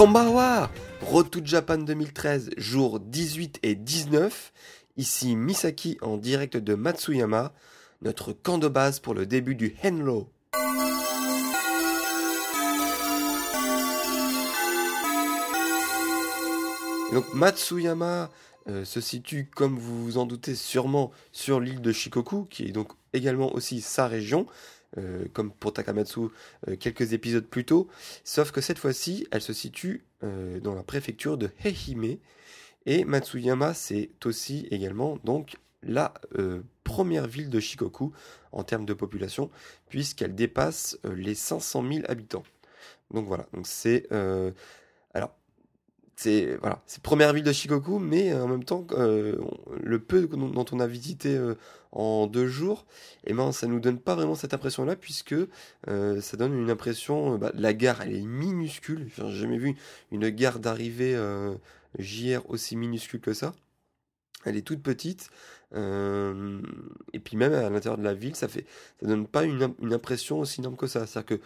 Konbawa Road Japan 2013, jours 18 et 19. Ici Misaki en direct de Matsuyama, notre camp de base pour le début du Henlo. Donc Matsuyama euh, se situe, comme vous vous en doutez sûrement, sur l'île de Shikoku, qui est donc également aussi sa région. Euh, comme pour Takamatsu euh, quelques épisodes plus tôt, sauf que cette fois-ci, elle se situe euh, dans la préfecture de Heihime, et Matsuyama, c'est aussi également donc la première ville de Shikoku en termes de population, puisqu'elle dépasse les 500 000 habitants. Donc voilà, donc c'est alors c'est voilà, c'est première ville de Shikoku, mais en même temps, le peu dont on a visité en deux jours, et eh ben ça nous donne pas vraiment cette impression-là, puisque euh, ça donne une impression, euh, bah, la gare elle est minuscule, j'ai jamais vu une gare d'arrivée euh, JR aussi minuscule que ça. Elle est toute petite, et puis même à l'intérieur de la ville, ça fait, ça donne pas une, une impression aussi énorme que ça. C'est-à-dire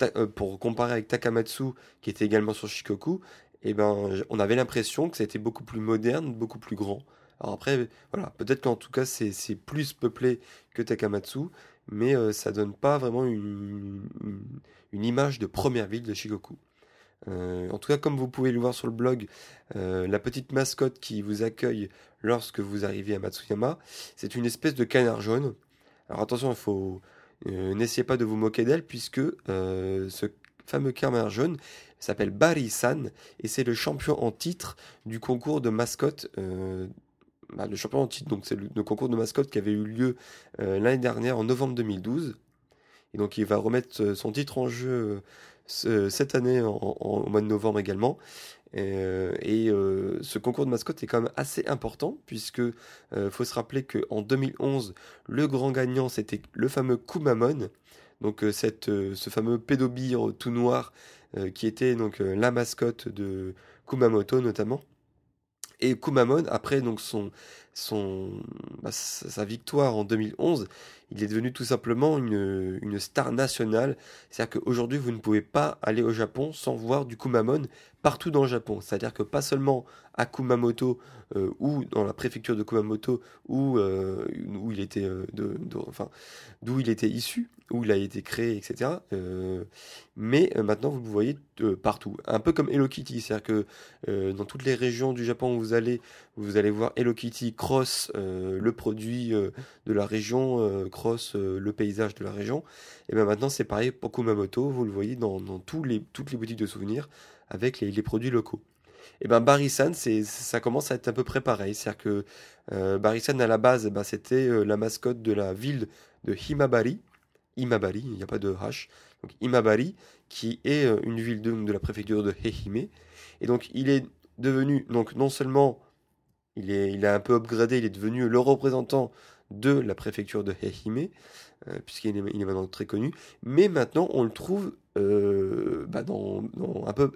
que pour comparer avec Takamatsu, qui était également sur Shikoku, et eh ben on avait l'impression que ça était beaucoup plus moderne, beaucoup plus grand. Alors après, voilà, peut-être qu'en tout cas c'est plus peuplé que Takamatsu, mais euh, ça donne pas vraiment une, une, image de première ville de Shikoku. Euh, en tout cas, comme vous pouvez le voir sur le blog, euh, la petite mascotte qui vous accueille lorsque vous arrivez à Matsuyama, c'est une espèce de canard jaune. Alors attention, il faut n'essayez pas de vous moquer d'elle puisque ce fameux canard jaune s'appelle Bari-san et c'est le champion en titre du concours de mascotte bah, le champion en titre. Donc c'est le, concours de mascotte qui avait eu lieu euh, l'année dernière en novembre 2012. Et donc il va remettre euh, son titre en jeu euh, cette année en, au mois de novembre également. Et, ce concours de mascotte est quand même assez important puisque faut se rappeler qu'en 2011 le grand gagnant c'était le fameux Kumamon. Donc cette, ce fameux pédobire tout noir qui était donc la mascotte de Kumamoto notamment. Et Kumamon, après donc son, son, bah, sa victoire en 2011, il est devenu tout simplement une, une star nationale. C'est-à-dire qu'aujourd'hui, vous ne pouvez pas aller au Japon sans voir du Kumamon partout dans le Japon. C'est-à-dire que pas seulement à Kumamoto euh, ou dans la préfecture de Kumamoto où, euh, où il était euh, de, enfin d'où il était issu, où il a été créé, etc. mais maintenant vous le voyez partout, un peu comme Hello Kitty, c'est-à-dire que dans toutes les régions du Japon où vous allez, vous allez voir Hello Kitty cross le produit de la région, cross le paysage de la région. Et bien maintenant c'est pareil pour Kumamoto, vous le voyez dans, toutes les boutiques de souvenirs avec les, produits locaux. Et ben Barisan, ça commence à être à peu près pareil, c'est-à-dire que euh, Barisan à la base, ben, c'était euh, la mascotte de la ville de Himabari, Imabari, il n'y a pas de H, donc Imabari, qui est euh, une ville de, la préfecture de Heihime, et donc il est devenu donc non seulement il est un peu upgradé, il est devenu le représentant de la préfecture de Heihime, euh, puisqu'il est, il maintenant très connu, mais maintenant on le trouve euh, bah dans, un peu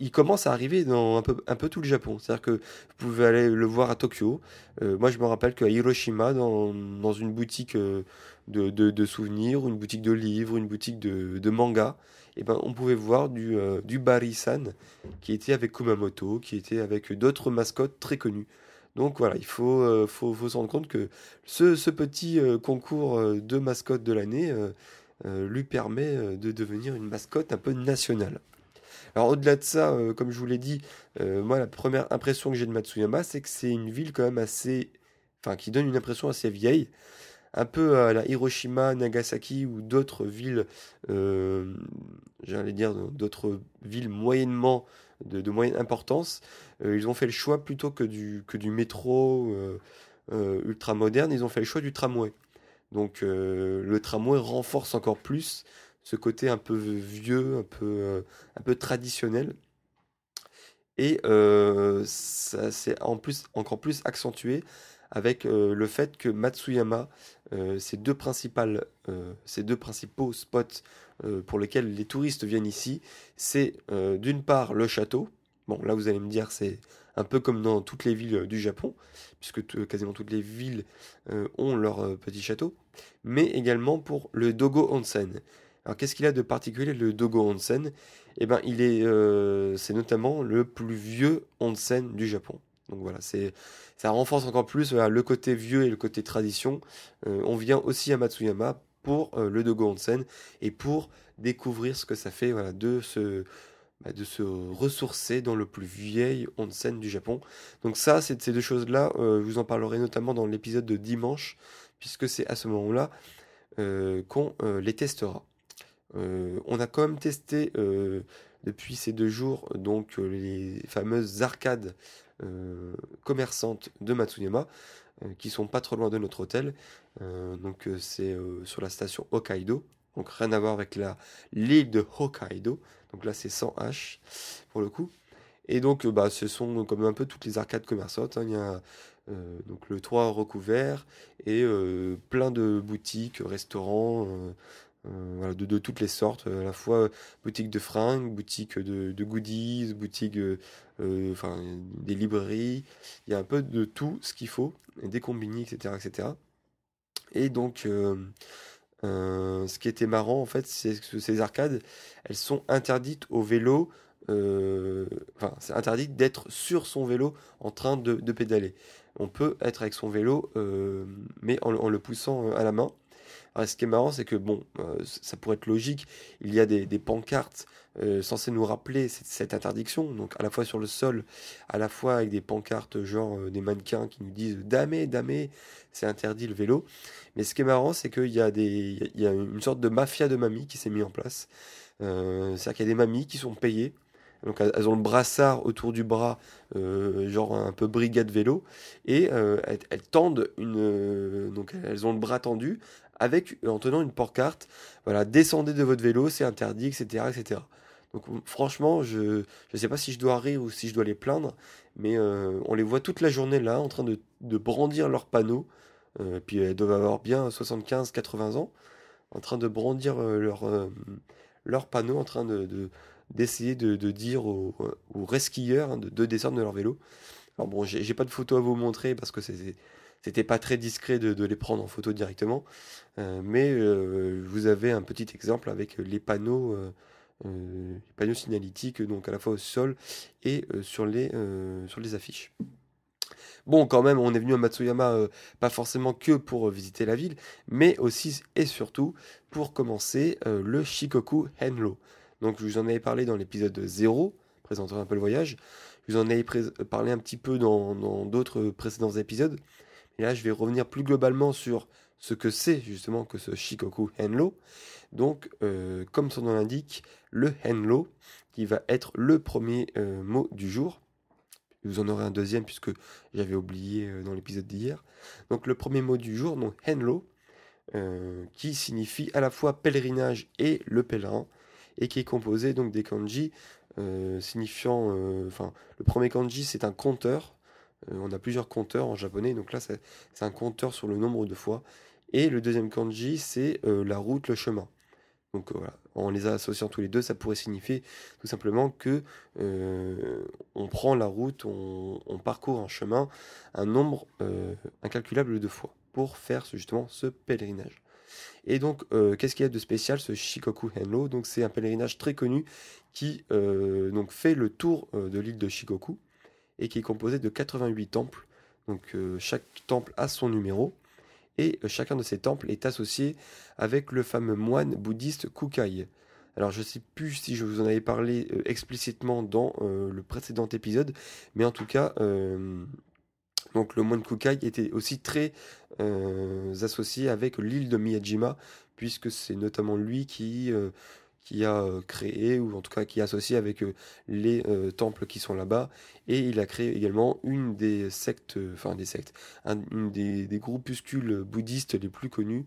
il commence à arriver dans un peu, un peu tout le Japon. C'est-à-dire que vous pouvez aller le voir à Tokyo. Euh, moi, je me rappelle qu'à Hiroshima, dans, une boutique euh, de, souvenirs, une boutique de livres, une boutique de, de manga, et eh ben, on pouvait voir du, euh, du Barisan qui était avec Kumamoto, qui était avec d'autres mascottes très connues. Donc voilà, il faut, faut, se rendre compte que ce, ce petit concours de mascotte de l'année lui permet de devenir une mascotte un peu nationale. Alors au-delà de ça, euh, comme je vous l'ai dit, euh, moi la première impression que j'ai de Matsuyama, c'est que c'est une ville quand même assez... Enfin, qui donne une impression assez vieille. Un peu à la Hiroshima, Nagasaki ou d'autres villes, euh, j'allais dire d'autres villes moyennement de, moyenne importance, ils ont fait le choix plutôt que du, que du métro ultra moderne, ils ont fait le choix du tramway. Donc le tramway renforce encore plus ce côté un peu vieux, un peu, peu traditionnel. Et ça c'est encore plus accentué avec le fait que Matsuyama, principales, ces deux principaux spots pour lesquels les touristes viennent ici, c'est d'une part le château. Bon, là vous allez me dire c'est un peu comme dans toutes les villes du Japon, puisque quasiment toutes les villes ont leur petit château, mais également pour le Dogo Onsen. Alors qu'est-ce qu'il a de particulier le Dogo Onsen? Eh ben, il est, c'est notamment le plus vieux onsen du Japon. Donc voilà, c'est ça renforce encore plus le côté vieux et le côté tradition. on vient aussi à Matsuyama pour le Dogo Onsen et pour découvrir ce que ça fait voilà, de se bah, de se ressourcer dans le plus vieil onsen du Japon. Donc ça, c'est ces deux choses-là, euh, je vous en parlerai notamment dans l'épisode de dimanche, puisque c'est à ce moment-là euh, qu'on euh, les testera. On a quand même testé depuis ces deux jours donc les fameuses arcades commerçantes de Matsuyama, qui sont pas trop loin de notre hôtel. donc c'est sur la station Hokkaido. Donc rien à voir avec la l'île de Hokkaido. Donc là c'est sans H pour le coup. Et donc bah, ce sont comme un peu toutes les arcades commerçantes. Hein. Il y a euh, donc le toit recouvert et euh, plein de boutiques, restaurants. Euh, de, toutes les sortes, à la fois boutique de fringues, boutique de, goodies, boutique, enfin des librairies, il y a un peu de tout ce qu'il faut, des combini, etc., etc. Et donc, euh, ce qui était marrant, en fait, c'est que ces arcades, elles sont interdites au vélo. Euh, enfin, c'est interdit d'être sur son vélo en train de, pédaler. On peut être avec son vélo, euh, mais en, le poussant à la main. Alors, ce qui est marrant, c'est que, bon, ça pourrait être logique, il y a des, pancartes censées nous rappeler cette, interdiction, donc à la fois sur le sol, à la fois avec des pancartes genre des mannequins qui nous disent Damé, damé, c'est interdit le vélo. Mais ce qui est marrant, c'est qu'il y, a des, y a une sorte de mafia de mamies qui s'est mis en place. Euh, C'est-à-dire qu'il y a des mamies qui sont payées. Donc elles ont le brassard autour du bras, euh, genre un peu brigade vélo, et euh, elles, tendent une, euh, donc elles ont le bras tendu avec en tenant une porte-carte. Voilà, descendez de votre vélo, c'est interdit, etc., etc. Donc franchement, je ne sais pas si je dois rire ou si je dois les plaindre, mais on les voit toute la journée là, en train de, de brandir leurs panneaux euh, puis elles doivent avoir bien 75-80 ans, en train de brandir euh, leur, euh, leur panneau, en train de, d'essayer de, dire aux, aux resquilleurs hein, de, descendre de leur vélo. Alors bon, j'ai, pas de photo à vous montrer parce que c'était pas très discret de, les prendre en photo directement, mais vous avez un petit exemple avec les panneaux, les panneaux signalétiques donc à la fois au sol et sur les sur les affiches. Bon, quand même, on est venu à Matsuyama euh, pas forcément que pour euh, visiter la ville, mais aussi et surtout pour commencer euh, le Shikoku Henlo. Donc, je vous en avais parlé dans l'épisode 0, présentant un peu le voyage. Je vous en avais parlé un petit peu dans d'autres précédents épisodes. Et là, je vais revenir plus globalement sur ce que c'est justement que ce Shikoku Henlo. Donc, comme son nom l'indique, le Henlo, qui va être le premier mot du jour. Vous en aurez un deuxième puisque j'avais oublié euh, dans l'épisode d'hier. Donc le premier mot du jour, donc Henlo, euh, qui signifie à la fois pèlerinage et le pèlerin, et qui est composé donc des kanji euh, signifiant, enfin le premier kanji c'est un compteur. On a plusieurs compteurs en japonais, donc là c'est un compteur sur le nombre de fois. Et le deuxième kanji c'est la route, le chemin. Donc voilà, en les associant tous les deux, ça pourrait signifier tout simplement que euh, on prend la route, on, parcourt un chemin un nombre euh, incalculable de fois pour faire justement ce pèlerinage. Et donc, euh, qu'est-ce qu'il y a de spécial ce Shikoku Henlo Donc, c'est un pèlerinage très connu qui fait le tour de l'île de Shikoku et qui est composé de 88 temples. Donc, chaque temple a son numéro et euh, chacun de ces temples est associé avec le fameux moine bouddhiste Kukai. Alors je ne sais plus si je vous en avais parlé euh, explicitement dans euh, le précédent épisode, mais en tout cas, le moine Kukai était aussi très associé avec l'île de Miyajima, puisque c'est notamment lui qui, qui a euh, créé, ou en tout cas qui est associé avec euh, les euh, temples qui sont là-bas. Et il a créé également une des sectes, enfin des sectes, un, une des, groupuscules bouddhistes les plus connus,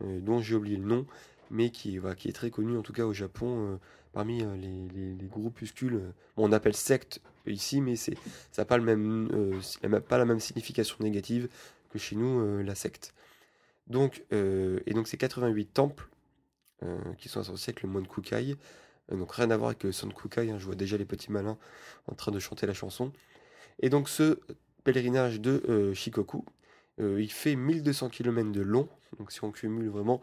dont j'ai oublié le nom, mais qui, qui est très connu en tout cas au Japon, parmi les, les, les, groupuscules. on appelle secte ici, mais ça n'a pas, le même, pas la même signification négative que chez nous, la secte. Donc, et donc c'est 88 temples qui sont associés avec le moine Kukai. Euh, donc rien à voir avec le Son Kukai, hein, je vois déjà les petits malins en train de chanter la chanson. Et donc ce pèlerinage de euh, Shikoku, il fait 1200 km de long, donc si on cumule vraiment,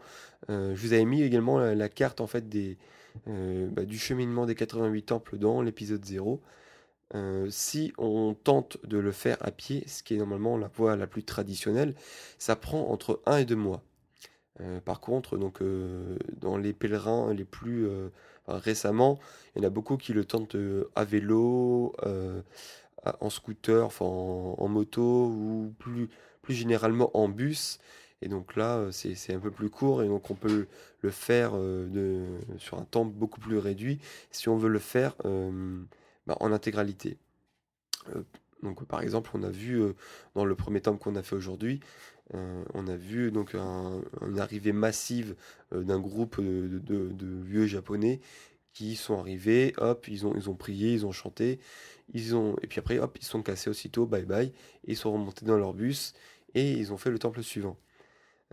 je vous avais mis également la, carte en fait des, bah, du cheminement des 88 temples dans l'épisode 0. si on tente de le faire à pied, ce qui est normalement la voie la plus traditionnelle, ça prend entre 1 et 2 mois. Euh, par contre, donc, euh, dans les pèlerins les plus euh, récemment, il y en a beaucoup qui le tentent à vélo, en scooter, en, moto ou plus, généralement en bus. Et donc là, c'est un peu plus court et donc on peut le faire sur un temps beaucoup plus réduit si on veut le faire bah, en intégralité. Donc par exemple, on a vu dans le premier temps qu'on a fait aujourd'hui, euh, on a vu donc une arrivée massive euh, d'un groupe de, vieux japonais qui sont arrivés, hop, ils ont, prié, ils ont chanté, ils ont, et puis après, hop, ils sont cassés aussitôt, bye bye, ils sont remontés dans leur bus et ils ont fait le temple suivant.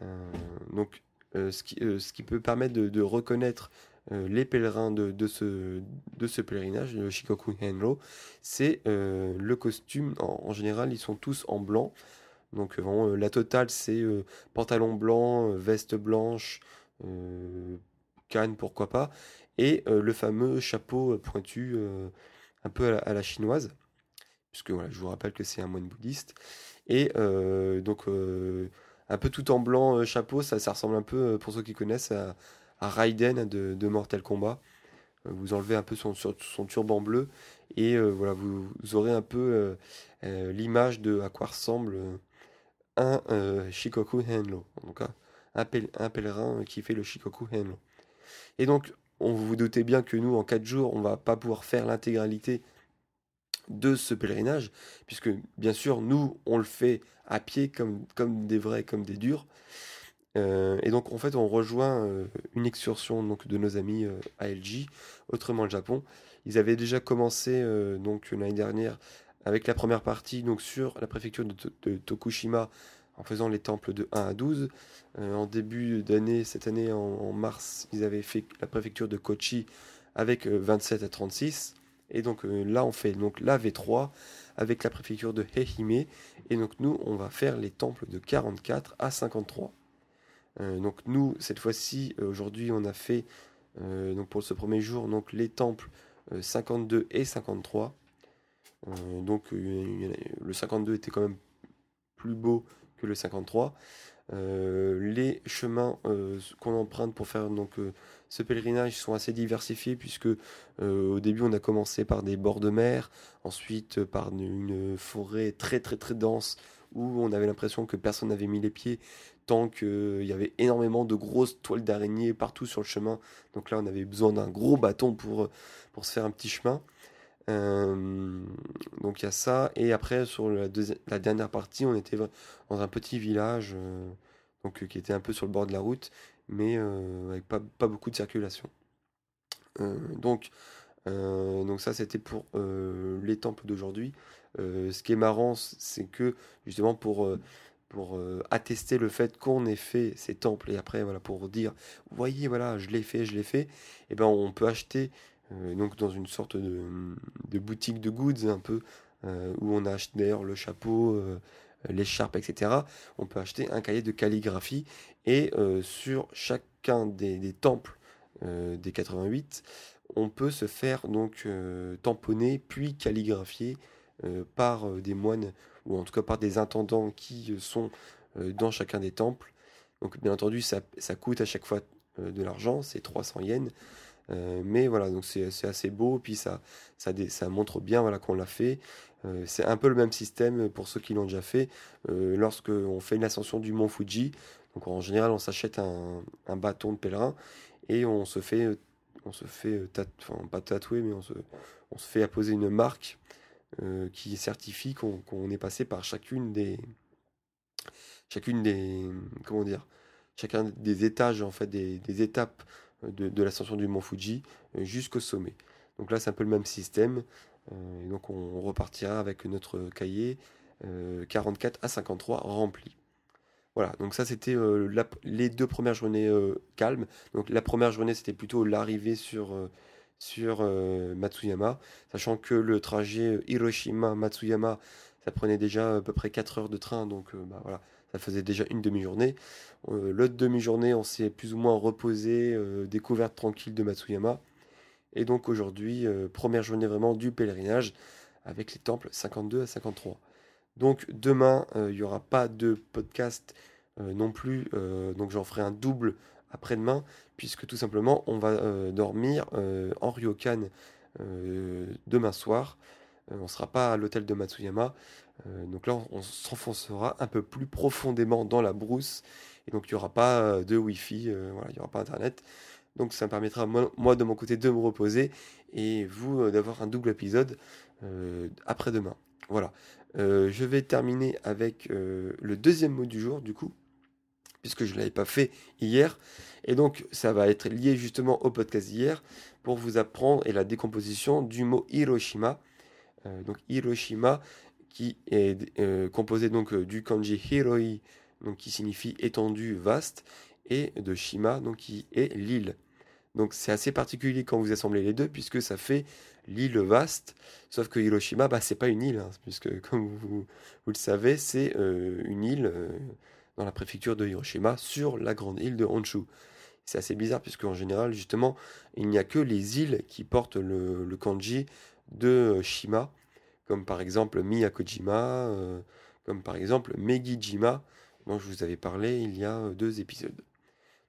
Euh, donc, ce qui peut permettre de, reconnaître les pèlerins de, ce, de ce pèlerinage, le Shikoku Henro, c'est le costume. en, général, ils sont tous en blanc. Donc vraiment, euh, la totale, c'est euh, pantalon blanc, euh, veste blanche, canne, pourquoi pas, et le fameux chapeau pointu un peu à la, chinoise, puisque voilà, je vous rappelle que c'est un moine bouddhiste. Et donc, un peu tout en blanc, chapeau, ça, ça ressemble un peu, pour ceux qui connaissent, à, Raiden de, Mortal Kombat. Vous enlevez un peu son, son turban bleu et voilà, vous, aurez un peu l'image de à quoi ressemble un euh, Shikoku Henlo, donc un, un, pèlerin qui fait le Shikoku Henlo. Et donc, on vous, vous doutez bien que nous, en 4 jours, on va pas pouvoir faire l'intégralité de ce pèlerinage, puisque bien sûr, nous, on le fait à pied comme, comme des vrais, comme des durs. Euh, et donc, en fait, on rejoint euh, une excursion donc, de nos amis ALJ, autrement le Japon. Ils avaient déjà commencé donc l'année dernière avec la première partie donc sur la préfecture de, Tokushima en faisant les temples de 1 à 12. Euh, en début d'année, cette année en, mars, ils avaient fait la préfecture de Kochi avec 27 euh, à 36. Et donc euh, là, on fait donc la V3 avec la préfecture de Heihime. Et donc nous, on va faire les temples de 44 à 53. Donc nous, cette fois-ci, aujourd'hui, on a fait donc pour ce premier jour donc les temples 52 et 53. Euh, donc le 52 était quand même plus beau que le 53. Euh, les chemins euh, qu'on emprunte pour faire donc ce pèlerinage sont assez diversifiés puisque au début on a commencé par des bords de mer, ensuite par une forêt très très très dense où on avait l'impression que personne n'avait mis les pieds tant qu'il y avait énormément de grosses toiles d'araignée partout sur le chemin. Donc là on avait besoin d'un gros bâton pour, pour se faire un petit chemin. Euh, donc il y a ça. Et après, sur la, dernière partie, on était dans un petit village euh, donc, euh, qui était un peu sur le bord de la route, mais avec pas, pas, beaucoup de circulation. donc, donc ça, c'était pour les temples d'aujourd'hui. Ce qui est marrant, c'est que justement pour pour attester le fait qu'on ait fait ces temples et après voilà pour dire voyez voilà je l'ai fait je l'ai fait et eh ben on peut acheter euh, donc dans une sorte de, boutique de goods un peu, euh, où on a acheté d'ailleurs le chapeau, euh, l'écharpe, etc. On peut acheter un cahier de calligraphie et sur chacun des, temples des 88, on peut se faire donc tamponner puis calligraphier par des moines ou en tout cas par des intendants qui sont dans chacun des temples. Donc bien entendu ça, ça coûte à chaque fois de l'argent, c'est 300 yens. Euh, mais voilà, donc c'est assez beau, puis ça, ça, ça montre bien voilà, qu'on l'a fait. Euh, c'est un peu le même système pour ceux qui l'ont déjà fait. Euh, Lorsqu'on fait une ascension du mont Fuji, donc en général on s'achète un, un, bâton de pèlerin et on se fait on se fait, enfin pas tatouer, mais on se, on se fait apposer une marque qui certifie qu'on est passé par chacune des, chacune des, comment dire, chacun des étages en fait, des, étapes de, l'ascension du mont Fuji jusqu'au sommet. Donc là, c'est un peu le même système. et donc on repartira avec notre cahier 44 à 53 rempli. Voilà, donc ça c'était les deux premières journées calmes. Donc la première journée c'était plutôt l'arrivée sur, sur Matsuyama, sachant que le trajet Hiroshima-Matsuyama ça prenait déjà à peu près 4 heures de train, donc bah, voilà, ça faisait déjà une demi-journée. L'autre demi-journée on s'est plus ou moins reposé, découverte tranquille de Matsuyama. Et donc aujourd'hui, première journée vraiment du pèlerinage avec les temples 52 à 53. Donc demain, il n'y aura pas de podcast non plus, donc j'en ferai un double après-demain, puisque tout simplement on va dormir en ryokan demain soir. on ne sera pas à l'hôtel de Matsuyama. donc là, on, s'enfoncera un peu plus profondément dans la brousse. Et donc il n'y aura pas de Wi-Fi, voilà, il n'y aura pas Internet. Donc ça me permettra, moi, de mon côté, de me reposer et vous d'avoir un double épisode après-demain. Voilà. Euh, je vais terminer avec euh, le deuxième mot du jour, du coup, puisque je ne l'avais pas fait hier. Et donc, ça va être lié justement au podcast d'hier pour vous apprendre et la décomposition du mot Hiroshima. Euh, donc, Hiroshima, qui est composé donc du kanji Hiroi, qui signifie étendu, vaste, et de Shima, donc qui est l'île. Donc, c'est assez particulier quand vous assemblez les deux, puisque ça fait l'île vaste. Sauf que Hiroshima, bah, c'est pas une île, hein, puisque comme vous, le savez, c'est euh, une île euh, dans la préfecture de Hiroshima sur la grande île de Honshu. C'est assez bizarre puisque en général, justement, il n'y a que les îles qui portent le, kanji de euh, Shima, comme par exemple Miyakojima, comme par exemple Megijima, dont je vous avais parlé il y a deux épisodes.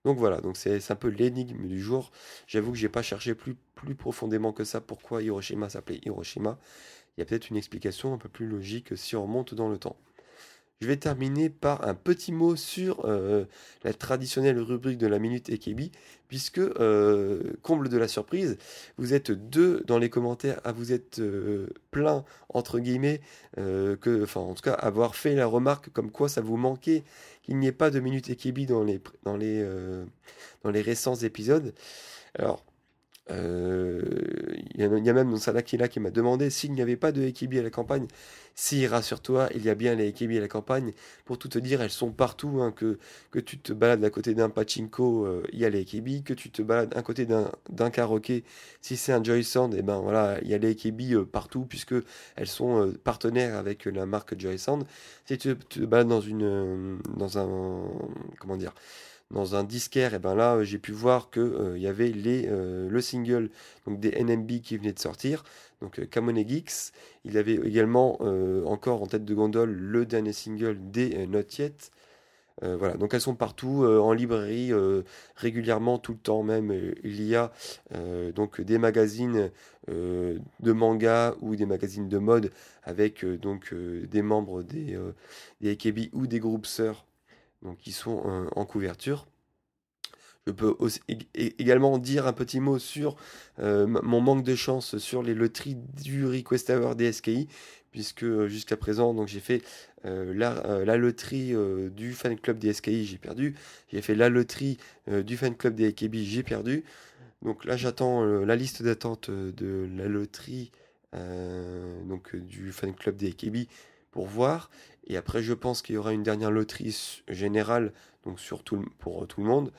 Donc voilà, donc c'est un peu l'énigme du jour. J'avoue que j'ai pas cherché plus, plus profondément que ça pourquoi Hiroshima s'appelait Hiroshima. Il y a peut-être une explication un peu plus logique si on remonte dans le temps. Je vais terminer par un petit mot sur euh, la traditionnelle rubrique de la minute Ekebi, puisque, euh, comble de la surprise, vous êtes deux dans les commentaires à vous être euh, plein, entre guillemets, que, enfin, en tout cas, avoir fait la remarque comme quoi ça vous manquait qu'il n'y ait pas de minute Ekebi dans les, dans les, dans les récents épisodes. Alors, il y, a même Salakila qui m'a demandé s'il n'y avait pas de Ekibi à la campagne. Si, rassure-toi, il y a bien les Ekibi à la campagne. Pour tout te dire, elles sont partout. Hein, que, que tu te balades à côté d'un pachinko, euh, il y a les Ekibi. Que tu te balades à côté d'un karaoké, si c'est un Joy Sound, et eh ben voilà, il y a les Ekibi euh, partout puisque elles sont euh, partenaires avec la marque Joy Sound. Si tu te balades dans une, dans un, comment dire, dans un disquaire, et ben là j'ai pu voir que euh, il y avait les, euh, le single donc des NMB qui venait de sortir, donc euh, Kamone Geeks. Il avait également encore en tête de gondole le dernier single des Not Yet. voilà, donc elles sont partout en librairie régulièrement, tout le temps même. il y a donc des magazines de manga ou des magazines de mode avec donc des membres des, des AKB ou des groupes sœurs donc qui sont euh, en couverture. Je peux également dire un petit mot sur euh, mon manque de chance sur les loteries du Request Hour des SKI, puisque euh, jusqu'à présent, donc j'ai fait la, la, loterie du fan club des SKI, j'ai perdu. J'ai fait la loterie du fan club des AKB, j'ai perdu. Donc là, j'attends la liste d'attente de la loterie donc du fan club des AKB pour voir. Et après, je pense qu'il y aura une dernière loterie générale, donc sur pour euh, tout le monde.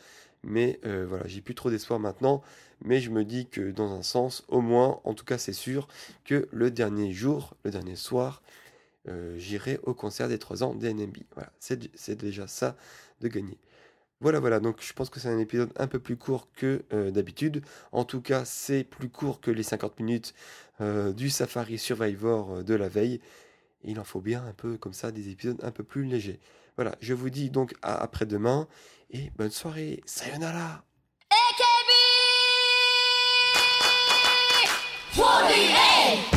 Mais euh, voilà, j'ai plus trop d'espoir maintenant. Mais je me dis que dans un sens, au moins, en tout cas, c'est sûr que le dernier jour, le dernier soir, euh, j'irai au concert des 3 ans d'NMB. Voilà, c'est déjà ça de gagner. Voilà, voilà, donc je pense que c'est un épisode un peu plus court que d'habitude. En tout cas, c'est plus court que les 50 minutes du Safari Survivor de la veille il en faut bien un peu comme ça des épisodes un peu plus légers. Voilà, je vous dis donc à après-demain et bonne soirée. Sayonara. AKB 48